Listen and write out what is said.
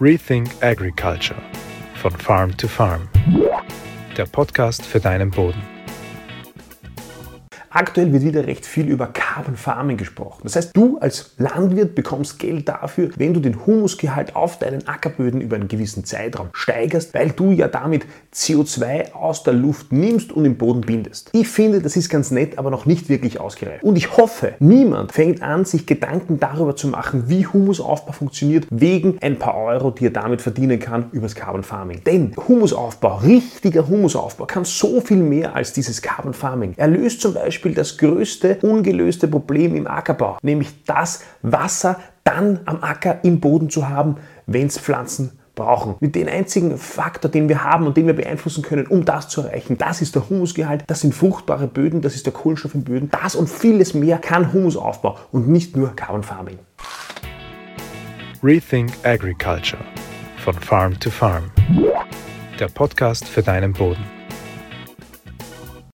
Rethink Agriculture von Farm to Farm. Der Podcast für deinen Boden. Aktuell wird wieder recht viel über Carbon Farming gesprochen. Das heißt, du als Landwirt bekommst Geld dafür, wenn du den Humusgehalt auf deinen Ackerböden über einen gewissen Zeitraum steigerst, weil du ja damit CO2 aus der Luft nimmst und im Boden bindest. Ich finde, das ist ganz nett, aber noch nicht wirklich ausgereift. Und ich hoffe, niemand fängt an, sich Gedanken darüber zu machen, wie Humusaufbau funktioniert, wegen ein paar Euro, die er damit verdienen kann übers Carbon Farming. Denn Humusaufbau, richtiger Humusaufbau, kann so viel mehr als dieses Carbon Farming. Er löst zum Beispiel das größte ungelöste Problem im Ackerbau, nämlich das Wasser dann am Acker im Boden zu haben, wenn es Pflanzen brauchen. Mit dem einzigen Faktor, den wir haben und den wir beeinflussen können, um das zu erreichen, das ist der Humusgehalt, das sind fruchtbare Böden, das ist der Kohlenstoff in Böden. Das und vieles mehr kann Humusaufbau und nicht nur Carbon Farming. Rethink Agriculture von Farm to Farm. Der Podcast für deinen Boden.